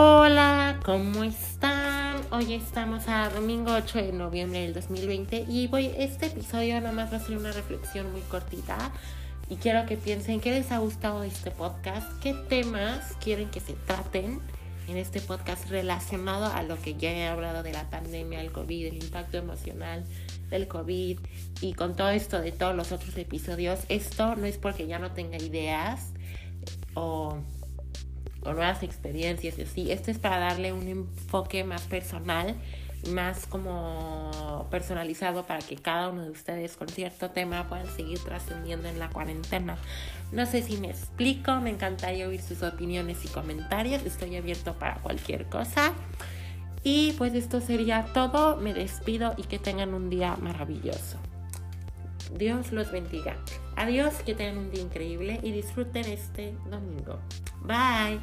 Hola, ¿cómo están? Hoy estamos a domingo 8 de noviembre del 2020 y voy, este episodio nada más va a ser una reflexión muy cortita y quiero que piensen qué les ha gustado este podcast, qué temas quieren que se traten en este podcast relacionado a lo que ya he hablado de la pandemia, el COVID, el impacto emocional del COVID y con todo esto de todos los otros episodios. Esto no es porque ya no tenga ideas o o nuevas experiencias y así. Esto es para darle un enfoque más personal, más como personalizado para que cada uno de ustedes con cierto tema puedan seguir trascendiendo en la cuarentena. No sé si me explico, me encantaría oír sus opiniones y comentarios. Estoy abierto para cualquier cosa. Y pues esto sería todo. Me despido y que tengan un día maravilloso. Dios los bendiga. Adiós, que tengan un día increíble y disfruten este domingo. Bye.